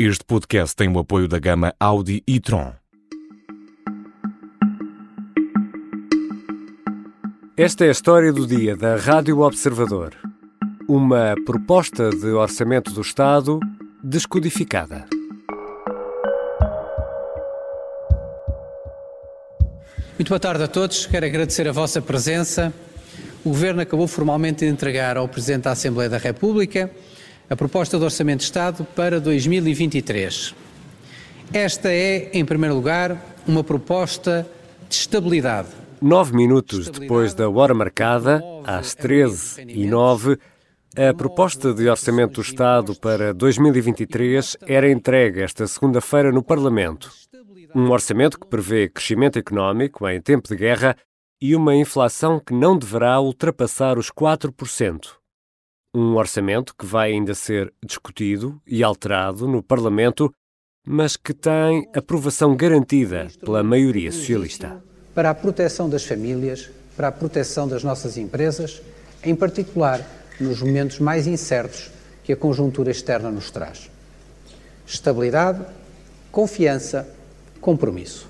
Este podcast tem o apoio da gama Audi e Tron. Esta é a história do dia da Rádio Observador. Uma proposta de orçamento do Estado descodificada. Muito boa tarde a todos. Quero agradecer a vossa presença. O Governo acabou formalmente de entregar ao Presidente da Assembleia da República a proposta de Orçamento de Estado para 2023. Esta é, em primeiro lugar, uma proposta de estabilidade. Nove minutos depois da hora marcada, às 13 e 09 a proposta de Orçamento do Estado para 2023 era entregue esta segunda-feira no Parlamento. Um orçamento que prevê crescimento económico em tempo de guerra e uma inflação que não deverá ultrapassar os 4%. Um orçamento que vai ainda ser discutido e alterado no Parlamento, mas que tem aprovação garantida pela maioria socialista. Para a proteção das famílias, para a proteção das nossas empresas, em particular nos momentos mais incertos que a conjuntura externa nos traz. Estabilidade, confiança, compromisso.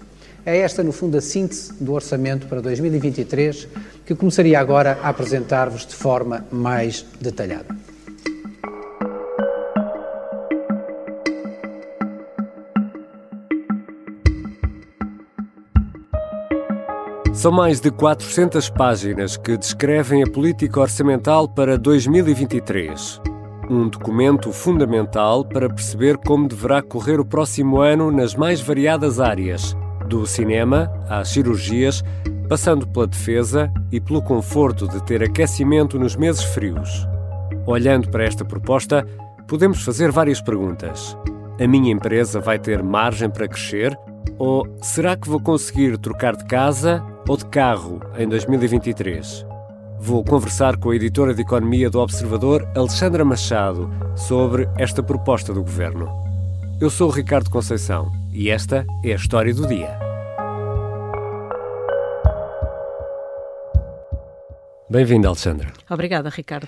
É esta, no fundo, a síntese do orçamento para 2023 que começaria agora a apresentar-vos de forma mais detalhada. São mais de 400 páginas que descrevem a política orçamental para 2023. Um documento fundamental para perceber como deverá correr o próximo ano nas mais variadas áreas, do cinema às cirurgias, passando pela defesa e pelo conforto de ter aquecimento nos meses frios. Olhando para esta proposta, podemos fazer várias perguntas. A minha empresa vai ter margem para crescer? Ou será que vou conseguir trocar de casa ou de carro em 2023? Vou conversar com a editora de Economia do Observador, Alexandra Machado, sobre esta proposta do governo. Eu sou o Ricardo Conceição e esta é a história do dia. Bem-vindo, Alexandra. Obrigada, Ricardo.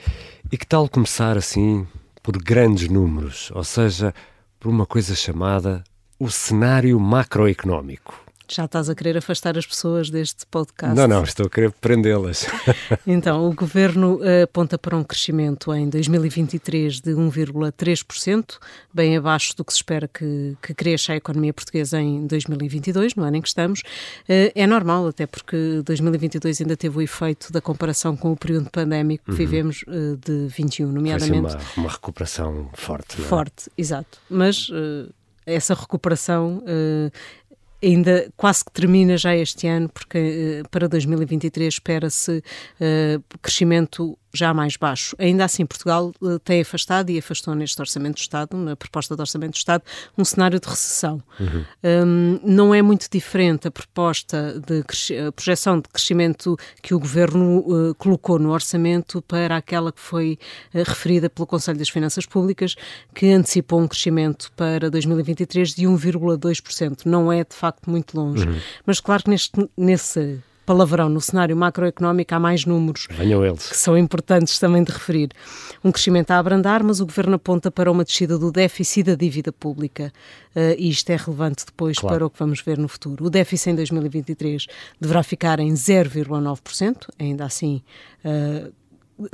E que tal começar assim por grandes números, ou seja, por uma coisa chamada o cenário macroeconómico? Já estás a querer afastar as pessoas deste podcast? Não, não, estou a querer prendê-las. então, o governo uh, aponta para um crescimento em 2023 de 1,3%, bem abaixo do que se espera que, que cresça a economia portuguesa em 2022, no ano em que estamos. Uh, é normal, até porque 2022 ainda teve o efeito da comparação com o período pandémico que uhum. vivemos uh, de 21, nomeadamente. Foi uma, uma recuperação forte. Não é? Forte, exato. Mas essa recuperação ainda quase que termina já este ano, porque para 2023 espera-se uh, crescimento já mais baixo. Ainda assim, Portugal uh, tem afastado e afastou neste Orçamento do Estado, na proposta do Orçamento do Estado, um cenário de recessão. Uhum. Um, não é muito diferente a proposta de a projeção de crescimento que o Governo uh, colocou no Orçamento para aquela que foi uh, referida pelo Conselho das Finanças Públicas, que antecipou um crescimento para 2023 de 1,2%. Não é, de facto, muito longe. Uhum. Mas claro que neste, nesse palavrão no cenário macroeconómico, há mais números que são importantes também de referir. Um crescimento a abrandar, mas o Governo aponta para uma descida do déficit da dívida pública. Uh, e isto é relevante depois claro. para o que vamos ver no futuro. O déficit em 2023 deverá ficar em 0,9%, ainda assim uh,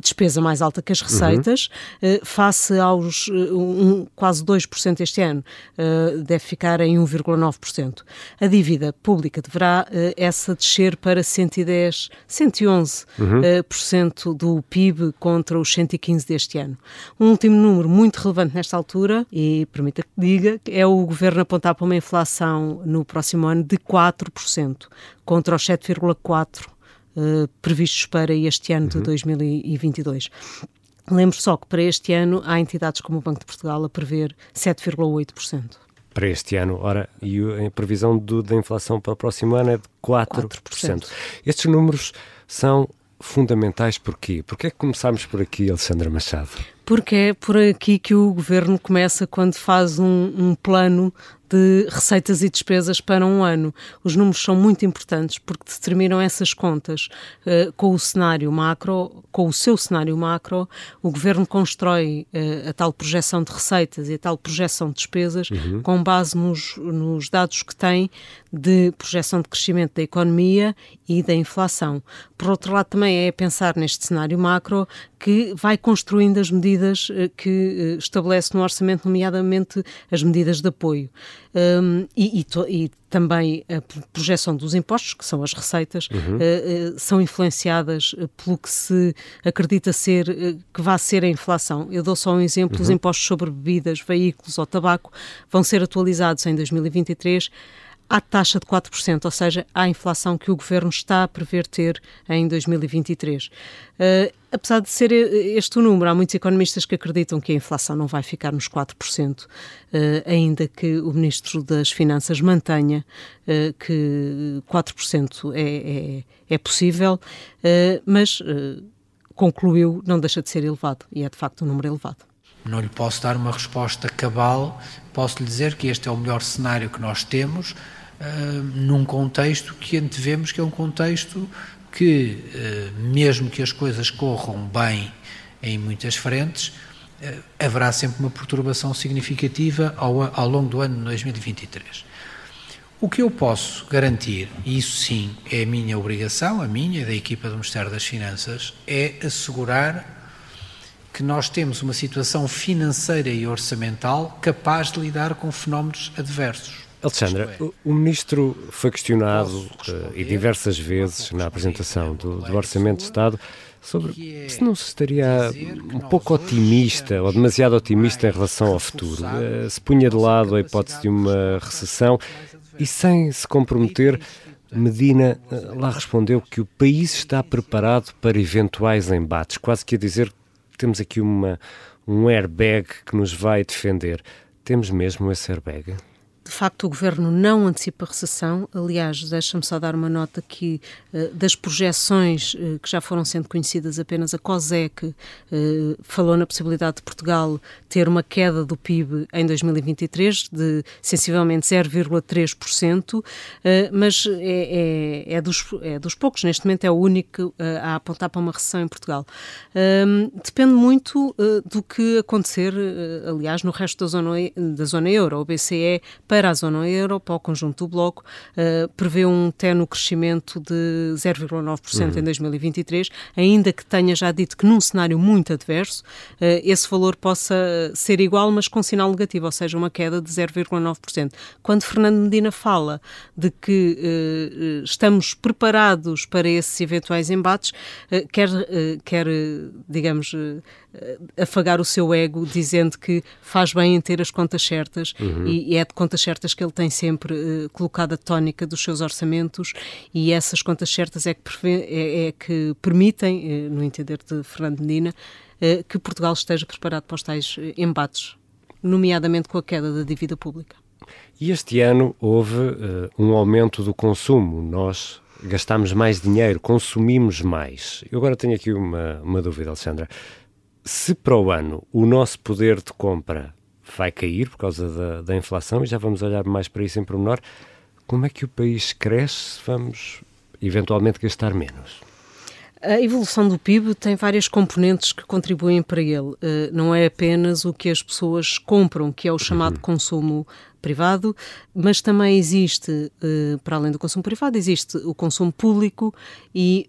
despesa mais alta que as receitas, uhum. face aos um, quase 2% este ano, uh, deve ficar em 1,9%. A dívida pública deverá essa descer para 110, 111% uhum. por cento do PIB contra os 115 deste ano. Um último número muito relevante nesta altura, e permita que diga, é o governo apontar para uma inflação no próximo ano de 4%, contra os 7,4% uh, previstos para este ano uhum. de 2022. Lembro só que para este ano há entidades como o Banco de Portugal a prever 7,8% para este ano. Ora, e a previsão do, da inflação para o próximo ano é de 4%. 4%. Estes números são fundamentais porquê? Porquê é que começámos por aqui, Alexandra Machado? Porque é por aqui que o governo começa quando faz um, um plano de receitas e despesas para um ano. Os números são muito importantes porque determinam essas contas uh, com o cenário macro, com o seu cenário macro, o governo constrói uh, a tal projeção de receitas e a tal projeção de despesas uhum. com base nos, nos dados que tem de projeção de crescimento da economia e da inflação. Por outro lado, também é pensar neste cenário macro que vai construindo as medidas uh, que estabelece no orçamento, nomeadamente as medidas de apoio um, e, e, e, também a projeção dos impostos, que são as receitas, uhum. uh, uh, são influenciadas pelo que se acredita ser, uh, que vai ser a inflação. Eu dou só um exemplo: uhum. os impostos sobre bebidas, veículos ou tabaco vão ser atualizados em 2023 à taxa de 4%, ou seja, à inflação que o governo está a prever ter em 2023. Uh, apesar de ser este o número, há muitos economistas que acreditam que a inflação não vai ficar nos 4%, uh, ainda que o Ministro das Finanças mantenha uh, que 4% é, é, é possível, mas concluiu não deixa de ser elevado, e é de facto um número elevado. Não lhe posso dar uma resposta cabal, posso lhe dizer que este é o melhor cenário que nós temos, uh, num contexto que antevemos que é um contexto que, uh, mesmo que as coisas corram bem em muitas frentes, uh, haverá sempre uma perturbação significativa ao, ao longo do ano de 2023. O que eu posso garantir, e isso sim é a minha obrigação, a minha e da equipa do Ministério das Finanças, é assegurar que nós temos uma situação financeira e orçamental capaz de lidar com fenómenos adversos. Alexandra, é, o ministro foi questionado uh, e diversas vezes na apresentação do, do, Orçamento de Estado sobre é se não se estaria um pouco otimista ou demasiado otimista em relação ao futuro. Uh, se punha de lado a hipótese de uma recessão e sem se comprometer, Medina uh, lá respondeu que o país está preparado para eventuais embates, quase que a dizer que temos aqui uma, um airbag que nos vai defender. Temos mesmo esse airbag? De facto, o governo não antecipa recessão. Aliás, deixa-me só dar uma nota que uh, das projeções uh, que já foram sendo conhecidas, apenas a COSEC uh, falou na possibilidade de Portugal ter uma queda do PIB em 2023 de sensivelmente 0,3%, mas é, é, é, dos, é dos poucos, neste momento é o único a apontar para uma recessão em Portugal. Ehm, depende muito do que acontecer, aliás, no resto da zona, da zona euro. O BCE, para a zona euro, para o conjunto do bloco, uh, prevê um tenue crescimento de 0,9% uhum. em 2023, ainda que tenha já dito que num cenário muito adverso, uh, esse valor possa ser igual, mas com sinal negativo, ou seja, uma queda de 0,9%. Quando Fernando Medina fala de que uh, estamos preparados para esses eventuais embates, quer, quer digamos, afagar o seu ego dizendo que faz bem em ter as contas certas uhum. e, e, é de contas certas que ele tem sempre uh, colocado a tónica dos seus orçamentos e essas contas certas é que, é, é que permitem, uh, no entender de Fernando Medina, uh, que Portugal esteja preparado para os tais embates, nomeadamente com a queda da dívida pública. E este ano houve um aumento do consumo. Nós gastamos mais dinheiro, consumimos mais. Eu agora tenho aqui uma, uma dúvida, Alexandra se para o ano o nosso poder de compra vai cair por causa da, da inflação, e já vamos olhar mais para isso em pormenor, como é que o país cresce se vamos eventualmente gastar menos? A evolução do PIB tem várias componentes que contribuem para ele. Uh, não é apenas o que as pessoas compram, que é o chamado uhum. consumo privado, mas também existe, uh, para além do consumo privado, existe o consumo público e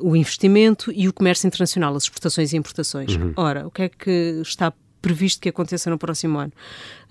uh, o investimento e o comércio internacional, as exportações e importações. Uhum. Ora, o que é que está previsto que aconteça no próximo ano,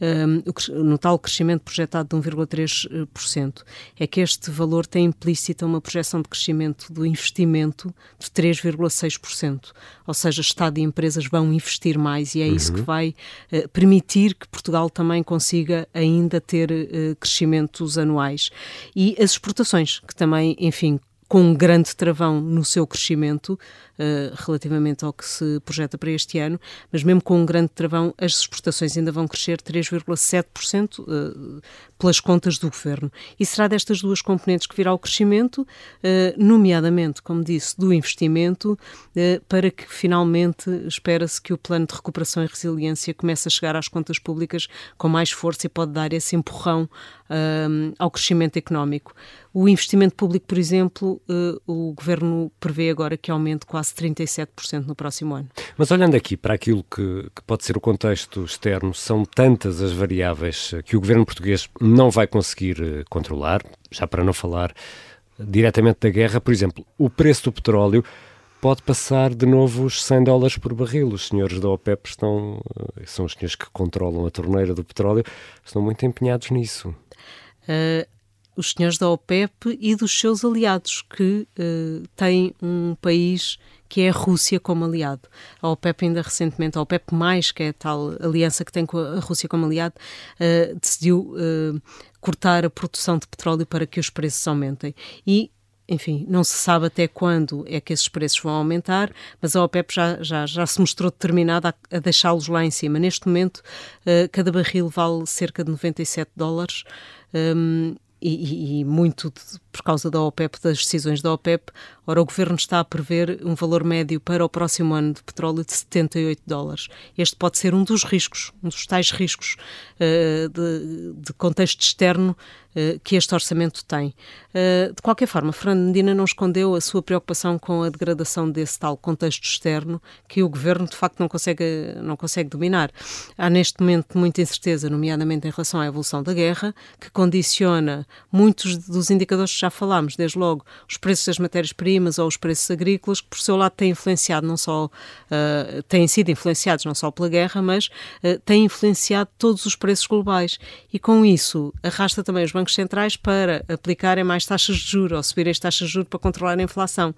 um, no tal crescimento projetado de 1,3%, é que este valor tem implícita uma projeção de crescimento do investimento de 3,6%. Ou seja, Estado e empresas vão investir mais e é uhum. isso que vai uh, permitir que Portugal também consiga ainda ter uh, crescimentos anuais. E as exportações, que também, enfim, com um grande travão no seu crescimento, uh, relativamente ao que se projeta para este ano, mas mesmo com um grande travão, as exportações ainda vão crescer 3,7% uh, pelas contas do governo. E será destas duas componentes que virá o crescimento, nomeadamente, como disse, do investimento, para que finalmente espera-se que o plano de recuperação e resiliência comece a chegar às contas públicas com mais força e pode dar esse empurrão ao crescimento económico. O investimento público, por exemplo, o Governo prevê agora que aumente quase 37% no próximo ano. Mas olhando aqui para aquilo que, que, pode ser o contexto externo, são tantas as variáveis que o Governo português não vai conseguir uh, controlar, já para não falar diretamente da guerra, por exemplo, o preço do petróleo pode passar de novo os 100 dólares por barril. Os senhores da OPEP estão, eh, são os senhores que controlam a torneira do petróleo, estão muito empenhados nisso. Uh, os senhores da OPEP e dos seus aliados, que uh, têm um país que é a Rússia como aliado. A OPEP ainda recentemente, a OPEP+, que é a tal aliança que tem com a Rússia como aliado, uh, decidiu uh, cortar a produção de petróleo para que os preços aumentem. E enfim, não se sabe até quando é que esses preços vão aumentar, mas a OPEP já, já, já se mostrou determinada a, a deixá-los lá em cima. Neste momento, uh, cada barril vale cerca de 97 dólares. Um, e, e, muito de, por causa da OPEP, das decisões da OPEP. Ora, o governo está a prever um valor médio para o próximo ano de petróleo de 78 dólares. Este pode ser um dos riscos, um dos tais riscos uh, de, de, contexto externo uh, que este orçamento tem. Uh, de qualquer forma, Fernando Medina não escondeu a sua preocupação com a degradação desse tal contexto externo que o governo, de facto, não consegue, não consegue dominar. Há neste momento muita incerteza, nomeadamente em relação à evolução da guerra, que condiciona muitos dos indicadores já falámos, desde logo os preços das matérias-primas ou os preços agrícolas, que por seu lado têm influenciado não só, uh, têm sido influenciados não só pela guerra, mas uh, têm influenciado todos os preços globais. E com isso arrasta também os bancos centrais para aplicarem mais taxas de juros ou subirem as taxas de juros para controlar a inflação.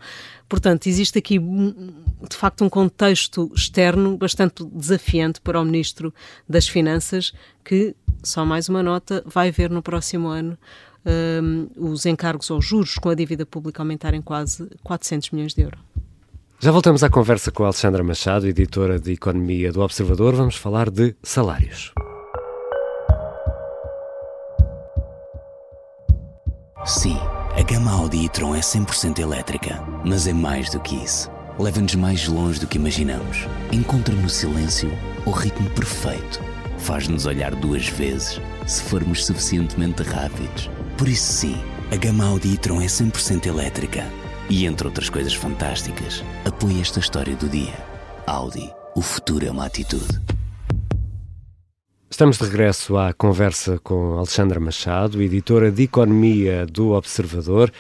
Portanto, existe aqui de facto um contexto externo bastante desafiante para o Ministro das Finanças, que, só mais uma nota, vai ver no próximo ano um, os encargos ou juros com a dívida pública aumentarem quase 400 milhões de euros. Já voltamos à conversa com a Alexandra Machado, editora de Economia do Observador. Vamos falar de salários. Sim, a gama Audi e-tron é 100% elétrica, mas é mais do que isso. Leva-nos mais longe do que imaginamos. Encontra no silêncio o ritmo perfeito. Faz-nos olhar duas vezes se formos suficientemente rápidos por isso, sim, a gama Audi e-tron é 100% elétrica. E entre outras coisas fantásticas, apoia esta história do dia. Audi, o futuro é uma atitude. Estamos de regresso à conversa com Alexandra Machado, editora de Economia do Observador,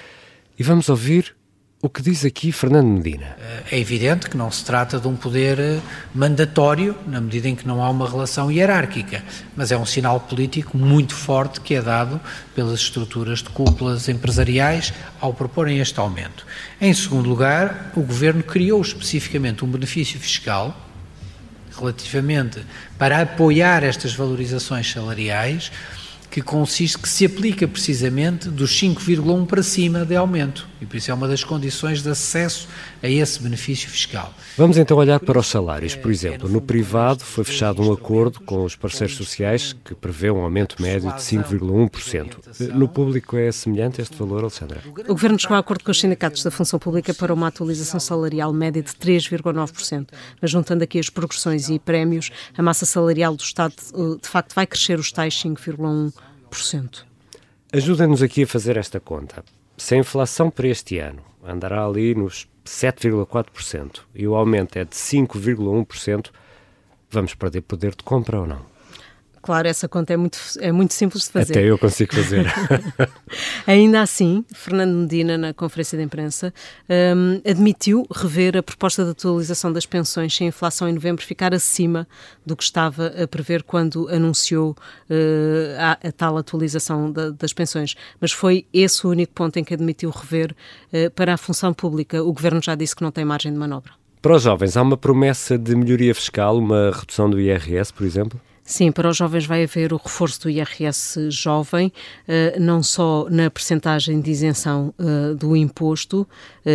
e vamos ouvir o que diz aqui Fernando Medina? É evidente que não se trata de um poder eh, mandatório, na medida em que não há uma relação hierárquica, mas é um sinal político muito forte que é dado pelas estruturas de cúpulas empresariais ao proporem este aumento. Em segundo lugar, o Governo criou especificamente um benefício fiscal relativamente para apoiar estas valorizações salariais que consiste, que se aplica precisamente dos 5,1 para cima de aumento. E por isso é uma das condições de acesso a esse benefício fiscal. Vamos então olhar para os salários. Por exemplo, no privado foi fechado um acordo com os parceiros sociais que prevê um aumento médio de 5,1%. No público é semelhante este valor, Alexandra? O Governo chegou a acordo com os sindicatos da função pública para uma atualização salarial média de 3,9%. Mas juntando aqui as progressões e prémios, a massa salarial do Estado eh, de facto vai crescer os tais 5,1%. Ajuda-nos aqui a fazer esta conta. Se a inflação para este ano andará ali nos 7,4% e o aumento é de 5,1%, vamos perder poder de compra ou não? Claro, essa conta é muito, é muito simples de fazer. Até eu consigo fazer. Ainda assim, Fernando Medina, na conferência de imprensa, um, admitiu rever a proposta de atualização das pensões se a inflação em novembro ficar acima do que estava a prever quando anunciou uh, a, a, tal atualização da, das pensões. Mas foi esse o único ponto em que admitiu rever uh, para a função pública. O governo já disse que não tem margem de manobra. Para os jovens, há uma promessa de melhoria fiscal, uma redução do IRS, por exemplo? Sim, para os jovens vai haver o reforço do IRS jovem, eh, não só na percentagem de isenção eh, do imposto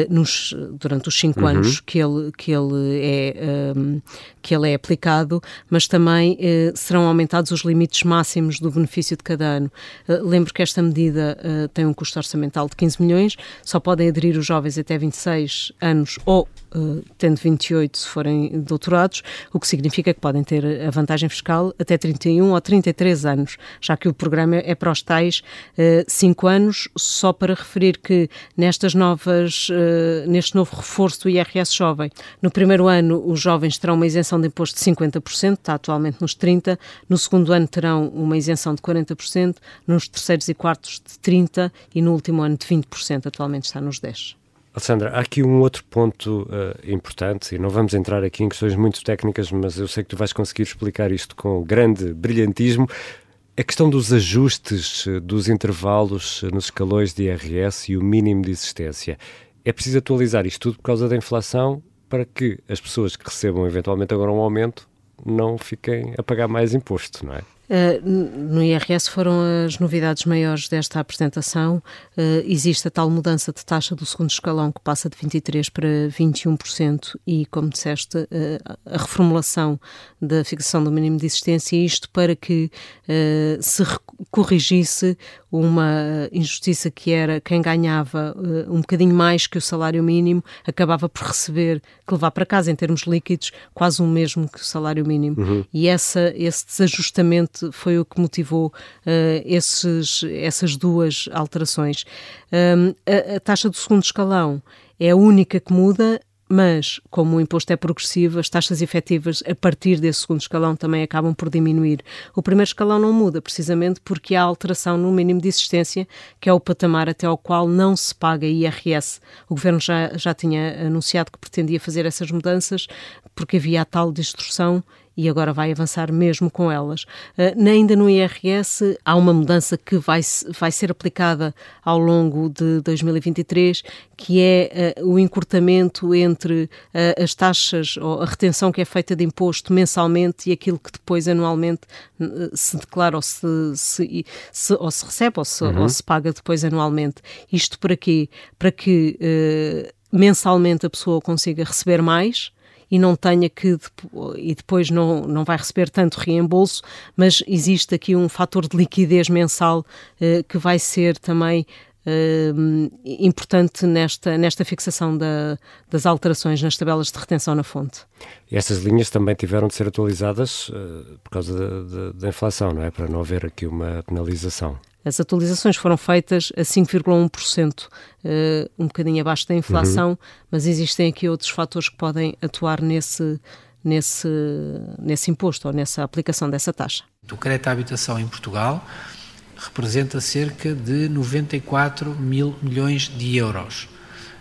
nos, durante os cinco uhum. anos que ele, que, ele é, ehm, que ele é aplicado, mas também serão aumentados os limites máximos do benefício de cada ano. Lembro que esta medida tem um custo orçamental de 15 milhões, só podem aderir os jovens até 26 anos ou tendo 28 se forem doutorados, o que significa que podem ter a vantagem fiscal até 31 ou 33 anos, já que o programa é para os tais 5 uh, eh, anos, só para referir que nestas novas, uh, neste novo reforço do IRS jovem, no primeiro ano os jovens terão uma isenção de imposto de 50%, está atualmente nos 30%, no segundo ano terão uma isenção de 40%, nos terceiros e quartos de 30% e no último ano de 20%, atualmente está nos 10%. Alessandra, há aqui um outro ponto uh, importante, e não vamos entrar aqui em questões muito técnicas, mas eu sei que tu vais conseguir explicar isto com grande brilhantismo. A questão dos ajustes uh, dos intervalos nos escalões de IRS e o mínimo de existência. É preciso atualizar isto tudo por causa da inflação para que as pessoas que recebam eventualmente agora um aumento não fiquem a pagar mais imposto, não é? Uh, no IRS foram as novidades maiores desta apresentação. Uh, existe a tal mudança de taxa do segundo escalão que passa de 23% para 21% e, como disseste, uh, a reformulação da fixação do mínimo de existência, isto para que se corrigisse uma injustiça que era quem ganhava um bocadinho mais que o salário mínimo acabava por receber, que levar para casa em termos líquidos, quase o mesmo que o salário mínimo. Uhum. E essa, esse desajustamento foi o que motivou uh, esses, essas duas alterações. Um, a, a taxa do segundo escalão é a única que muda, mas como o imposto é progressivo, as taxas efetivas a partir desse segundo escalão também acabam por diminuir. O primeiro escalão não muda, precisamente porque há alteração no mínimo de existência, que é o patamar até ao qual não se paga IRS. O governo já, já tinha anunciado que pretendia fazer essas mudanças, porque havia a tal distorção e agora vai avançar mesmo com elas. Uh, ainda no IRS há uma mudança que vai, vai ser aplicada ao longo de 2023, que é uh, o encurtamento entre uh, as taxas ou a retenção que é feita de imposto mensalmente e aquilo que depois anualmente se declara ou se, se, se, ou se recebe ou se, uhum. ou se paga depois anualmente. Isto para quê? Para que mensalmente a pessoa consiga receber mais e não tenha que e depois não, não vai receber tanto reembolso, mas existe aqui um fator de liquidez mensal uh, que vai ser também Uh, importante nesta, nesta fixação da, das alterações nas tabelas de retenção na fonte. E essas linhas também tiveram de ser atualizadas uh, por causa da, da, inflação, não é? Para não haver aqui uma penalização. As atualizações foram feitas a 5,1%, uh, um bocadinho abaixo da inflação, uhum. mas existem aqui outros fatores que podem atuar nesse, nesse, nesse imposto ou nessa aplicação dessa taxa. O crédito à habitação em Portugal representa cerca de 94 mil milhões de euros.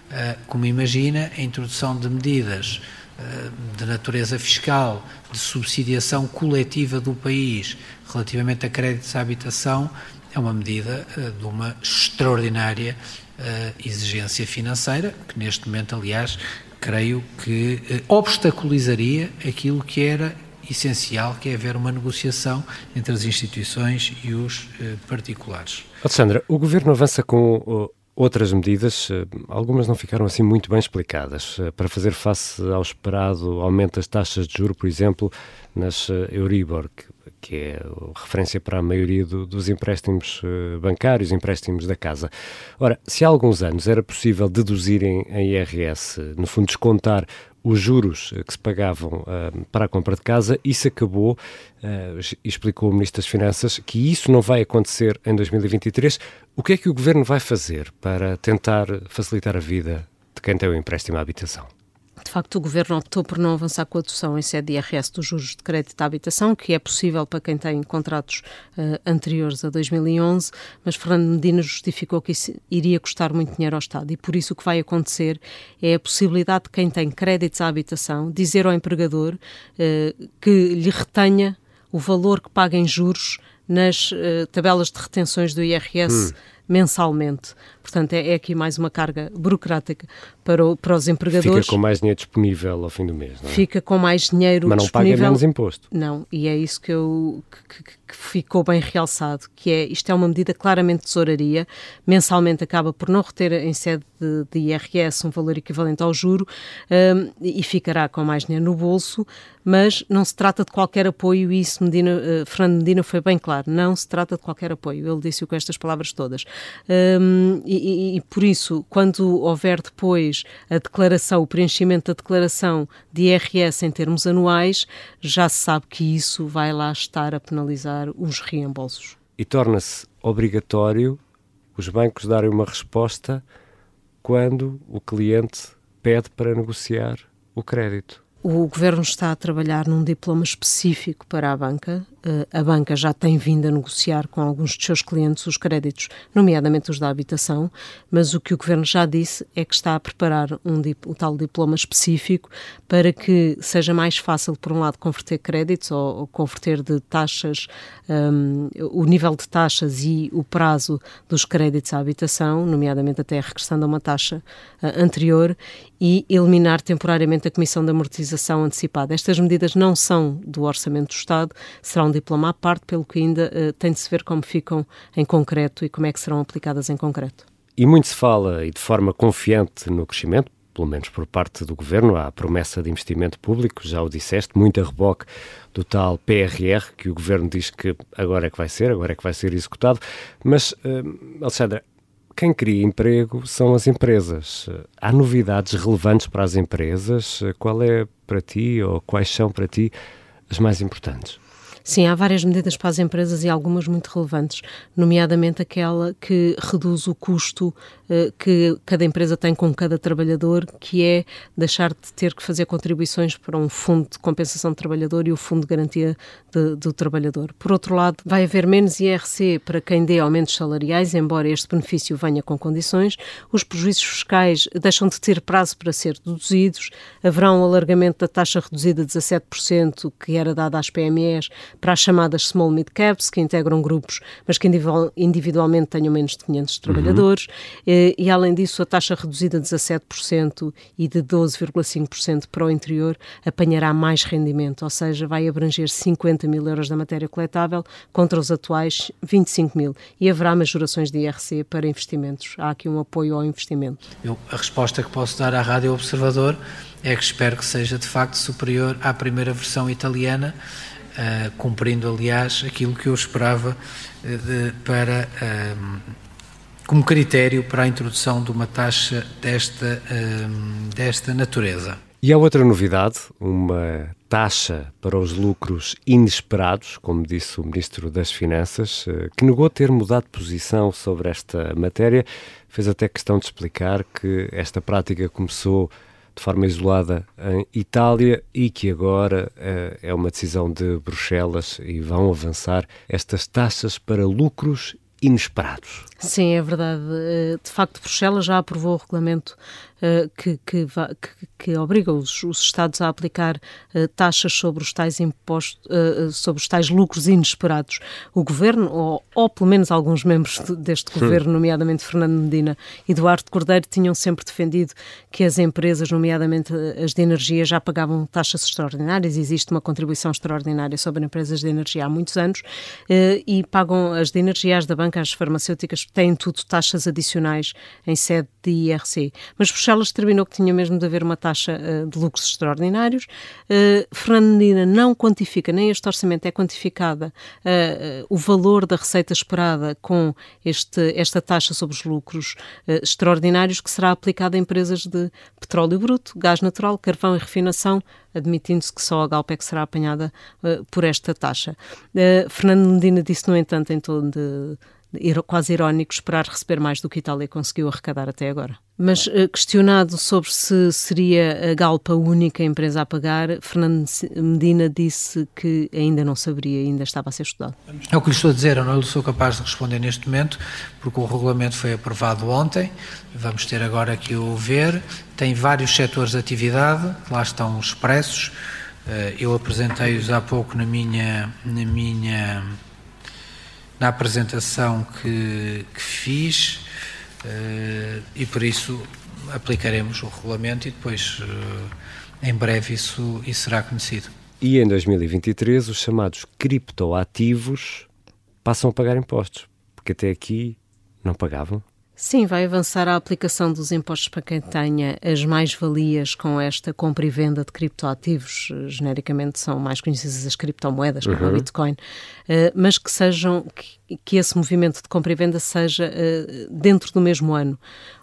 Uh, como imagina, a introdução de medidas uh, de natureza fiscal, de subsidiação coletiva do país relativamente a créditos à habitação é uma medida uh, de uma extraordinária uh, exigência financeira, que neste momento, aliás, creio que uh, obstaculizaria aquilo que era essencial, que é haver uma negociação entre as instituições e os particulares. Alexandra, o Governo avança com outras medidas, algumas não ficaram assim muito bem explicadas, para fazer face ao esperado aumento das taxas de juro, por exemplo, nas Euribor, que que é referência para a maioria do, dos empréstimos uh, bancários, empréstimos da casa. Ora, se há alguns anos era possível deduzirem em IRS, no fundo descontar os juros que se pagavam uh, para a compra de casa, isso acabou, uh, explicou o Ministro das Finanças, que isso não vai acontecer em 2023. O que é que o Governo vai fazer para tentar facilitar a vida de quem tem o empréstimo à habitação? De facto, o Governo optou por não avançar com a adoção em sede de IRS dos juros de crédito à habitação, que é possível para quem tem contratos uh, anteriores a 2011, mas Fernando Medina justificou que isso iria custar muito dinheiro ao Estado e por isso o que vai acontecer é a possibilidade de quem tem créditos à habitação dizer ao empregador uh, que lhe retenha o valor que paga em juros nas uh, tabelas de retenções do IRS hum. mensalmente. Portanto, é, é aqui mais uma carga burocrática para, o, para os empregadores. Fica com mais dinheiro disponível ao fim do mês, não é? Fica com mais dinheiro Mas não disponível. paga menos imposto. Não, e é isso que, eu, que, que, que, ficou bem realçado, que é, isto é uma medida claramente de tesouraria, mensalmente acaba por não reter em sede de, de IRS um valor equivalente ao juro um, e ficará com mais dinheiro no bolso, mas não se trata de qualquer apoio e isso Medina, uh, Fernando Medina foi bem claro, não se trata de qualquer apoio, ele disse-o com estas palavras todas. Um, e, e, e por isso, quando houver depois a declaração, o preenchimento da declaração de IRS em termos anuais, já se sabe que isso vai lá estar a penalizar os reembolsos. E torna-se obrigatório os bancos darem uma resposta quando o cliente pede para negociar o crédito. O governo está a trabalhar num diploma específico para a banca. Eh, a banca já tem vindo a negociar com alguns dos seus clientes os créditos, nomeadamente os da habitação, mas o que o governo já disse é que está a preparar um, o tal diploma específico para que seja mais fácil, por um lado, converter créditos ou, ou converter de taxas, um, o nível de taxas e o prazo dos créditos à habitação, nomeadamente até regressando a uma taxa uh, anterior, e eliminar temporariamente a comissão de amortização antecipada. Estas medidas não são do Orçamento do Estado, será um diploma à parte, pelo que ainda uh, tem de se ver como ficam em concreto e como é que serão aplicadas em concreto. E muito se fala, e de forma confiante, no crescimento, pelo menos por parte do Governo, há a promessa de investimento público, já o disseste, muito a reboque do tal PRR, que o Governo diz que agora é que vai ser, agora é que vai ser executado. Mas, uh, Alexandra, quem cria emprego são as empresas. Há novidades relevantes para as empresas? Qual é para ti ou quais são para ti as mais importantes? Sim, há várias medidas para as empresas e algumas muito relevantes, nomeadamente aquela que reduz o custo uh, que cada empresa tem com cada trabalhador, que é deixar de ter que fazer contribuições para um fundo de compensação do trabalhador e o fundo de garantia de, do trabalhador. Por outro lado, vai haver menos IRC para quem dê aumentos salariais, embora este benefício venha com condições. Os prejuízos fiscais deixam de ter prazo para ser deduzidos. Haverá um alargamento da taxa reduzida de 17% que era dada às PMEs para as chamadas small mid caps, que integram grupos, mas que individualmente tenham menos de 500 trabalhadores, uhum. e além disso a taxa reduzida de 17% e de 12,5% para o interior apanhará mais rendimento, ou seja, vai abranger 50 mil euros da matéria coletável contra os atuais 25 mil e haverá majorações de IRC para investimentos. Há aqui um apoio ao investimento. Eu, a resposta que posso dar à Rádio Observador é que espero que seja de facto superior à primeira versão italiana, uh, cumprindo, aliás, aquilo que eu esperava uh, de, para. Como critério para a introdução de uma taxa desta, desta natureza. E há outra novidade, uma taxa para os lucros inesperados, como disse o Ministro das Finanças, que negou ter mudado de posição sobre esta matéria, fez até questão de explicar que esta prática começou de forma isolada em Itália e que agora uh, é uma decisão de Bruxelas e vão avançar estas taxas para lucros inesperados. Sim, é verdade. Eh, de facto, Bruxelas já aprovou o regulamento uh, que, que, que, obriga os, os, Estados a aplicar uh, taxas sobre os tais impostos, sobre os tais lucros inesperados. O governo, ou, ou pelo menos alguns membros deste governo, nomeadamente Fernando Medina e Eduardo Cordeiro, tinham sempre defendido que as empresas, nomeadamente as de energia, já pagavam taxas extraordinárias. Existe uma contribuição extraordinária sobre empresas de energia há muitos anos e pagam as de energia, as da banca, as farmacêuticas têm tudo taxas adicionais em sede de IRC. Mas Bruxelas determinou que tinha mesmo de haver uma taxa uh, de lucros extraordinários. Uh, Fernando Medina não quantifica, nem este orçamento é quantificada uh, o valor da receita esperada com este, esta taxa sobre os lucros extraordinários que será aplicada a empresas de petróleo bruto, gás natural, carvão e refinação, admitindo-se que só a Galp é será apanhada por esta taxa. Fernando Medina disse, no entanto, em tom de quase irónico esperar receber mais do que a Itália conseguiu arrecadar até agora. Mas eh, questionado sobre se seria a Galpa a única empresa a pagar, Fernando Medina disse que ainda não saberia, ainda estava a ser estudado. É o que lhe estou a dizer, eu não sou capaz de responder neste momento, porque o regulamento foi aprovado ontem, vamos ter agora que o ver, tem vários setores de atividade, lá estão expressos, eh, eu apresentei-os há pouco na minha, na minha na apresentação que, que fiz uh, e por isso aplicaremos o regulamento e depois uh, em breve isso, isso será conhecido. E em 2023 os chamados criptoativos passam a pagar impostos, porque até aqui não pagavam. Sim, vai avançar a aplicação dos impostos para quem tenha as mais-valias com esta compra e venda de criptoativos. Genericamente são mais conhecidas as criptomoedas, como uhum. a Bitcoin, eh, mas que sejam que, que esse movimento de compra e venda seja eh, dentro do mesmo ano.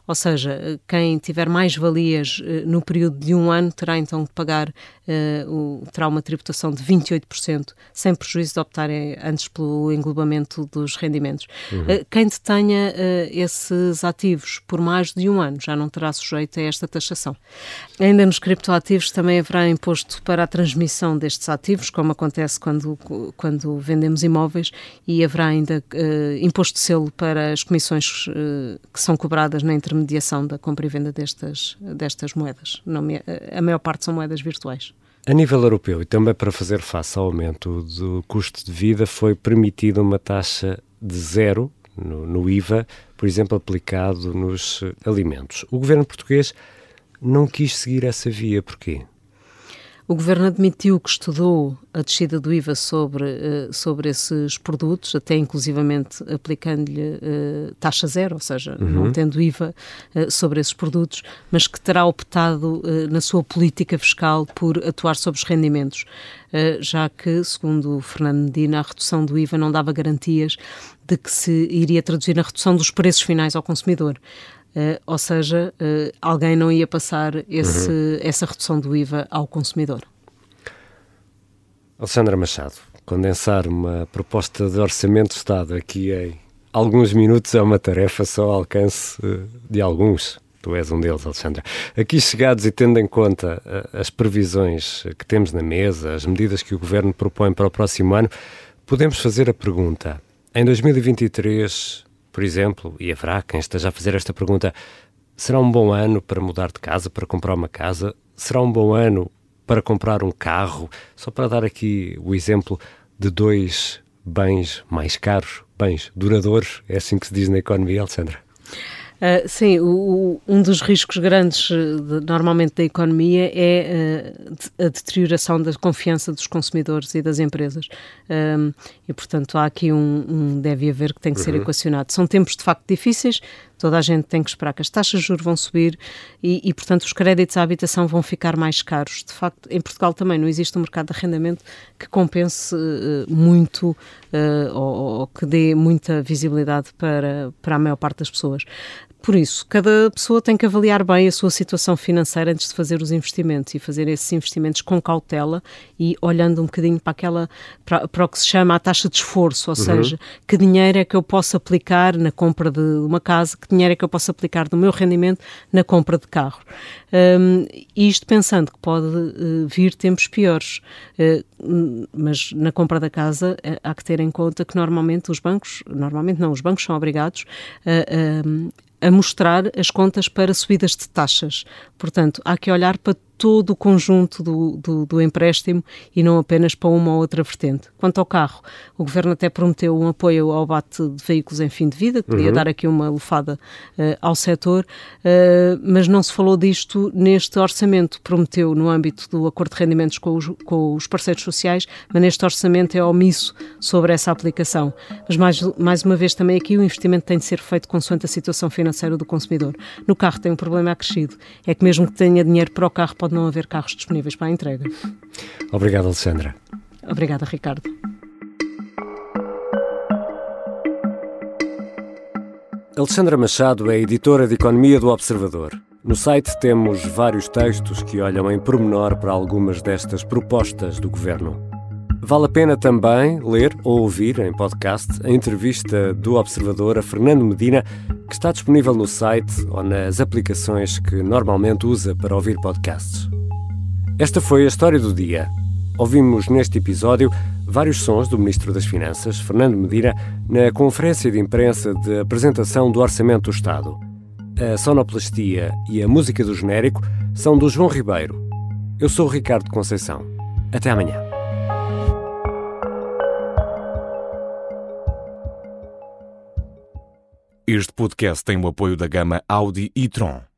Ou seja, quem tiver mais valias eh, no período de um ano terá então de pagar, uh, o, terá uma tributação de 28%, sem prejuízo de optarem antes pelo englobamento dos rendimentos. Uhum. Uh, quem detenha uh, esses ativos por mais de um ano já não terá sujeito a esta taxação. Ainda nos criptoativos também haverá imposto para a transmissão destes ativos, como acontece quando, quando vendemos imóveis, e haverá ainda imposto de selo para as comissões que são cobradas na intermediação da compra e venda destas, destas moedas. a maior parte são moedas virtuais. A nível europeu e também para fazer face ao aumento do custo de vida, foi permitida uma taxa de zero no, no IVA, por exemplo, aplicado nos alimentos. O governo português não quis seguir essa via, porquê? O governo admitiu que estudou a descida do IVA sobre, uh, sobre esses produtos, até inclusivamente aplicando-lhe uh, taxa zero, ou seja, uhum. não tendo IVA uh, sobre esses produtos, mas que terá optado na sua política fiscal por atuar sobre os rendimentos, já que, segundo Fernando Medina, a redução do IVA não dava garantias de que se iria traduzir na redução dos preços finais ao consumidor. Uh, ou seja, uh, alguém não ia passar esse, uhum. essa redução do IVA ao consumidor. Alexandra Machado, condensar uma proposta de orçamento de Estado aqui em alguns minutos é uma tarefa só ao alcance uh, de alguns. Tu és um deles, Alexandra. Aqui chegados e tendo em conta as previsões que temos na mesa, as medidas que o Governo propõe para o próximo ano, podemos fazer a pergunta: em 2023 por exemplo, e haverá quem esteja a fazer esta pergunta: será um bom ano para mudar de casa, para comprar uma casa? Será um bom ano para comprar um carro? Só para dar aqui o exemplo de dois bens mais caros, bens duradouros, é assim que se diz na economia, Alexandra? Uh, sim, o, um dos riscos grandes eh, de, normalmente da economia é uh, a deterioração da confiança dos consumidores e das empresas. Um, e, portanto, há aqui um, um, deve haver que tem que ser uhum. equacionado. São tempos de facto difíceis, toda a gente tem que esperar que as taxas de juros vão subir e, e, portanto, os créditos à habitação vão ficar mais caros. De facto, em Portugal também não existe um mercado de arrendamento que compense uh, muito uh, ou, ou, que dê muita visibilidade para, para a maior parte das pessoas. Por isso, cada pessoa tem que avaliar bem a sua situação financeira antes de fazer os investimentos e fazer esses investimentos com cautela e olhando um bocadinho para aquela para, para o que se chama a taxa de esforço, ou uhum. seja, que dinheiro é que eu posso aplicar na compra de uma casa, que dinheiro é que eu posso aplicar do meu rendimento na compra de carro. Um, isto pensando que pode uh, vir tempos piores, uh, mas na compra da casa uh, há que ter em conta que normalmente os bancos, normalmente não, os bancos são obrigados a a mostrar as contas para subidas de taxas. Portanto, há que olhar para todo o conjunto do, do, do, empréstimo e não apenas para uma ou outra vertente. Quanto ao carro, o Governo até prometeu um apoio ao bate de veículos em fim de vida, queria uhum. dar aqui uma lufada uh, ao setor, uh, mas não se falou disto neste orçamento. Prometeu no âmbito do acordo de rendimentos com os, com os parceiros sociais, mas neste orçamento é omisso sobre essa aplicação. Mas mais, mais uma vez também aqui o investimento tem de ser feito consoante a situação financeira do consumidor. No carro tem um problema acrescido, é que mesmo que tenha dinheiro para o carro pode pode não haver carros disponíveis para a entrega. Obrigado, Alexandra. Obrigada, Ricardo. Alexandra Machado é editora de Economia do Observador. No site temos vários textos que olham em pormenor para algumas destas propostas do governo. Vale a pena também ler ou ouvir em podcast a entrevista do Observador a Fernando Medina, que está disponível no site ou nas aplicações que normalmente usa para ouvir podcasts. Esta foi a história do dia. Ouvimos neste episódio vários sons do Ministro das Finanças, Fernando Medina, na conferência de imprensa de apresentação do Orçamento do Estado. A sonoplastia e a música do genérico são do João Ribeiro. Eu sou o Ricardo Conceição. Até amanhã. Este podcast tem o apoio da gama Audi e Tron.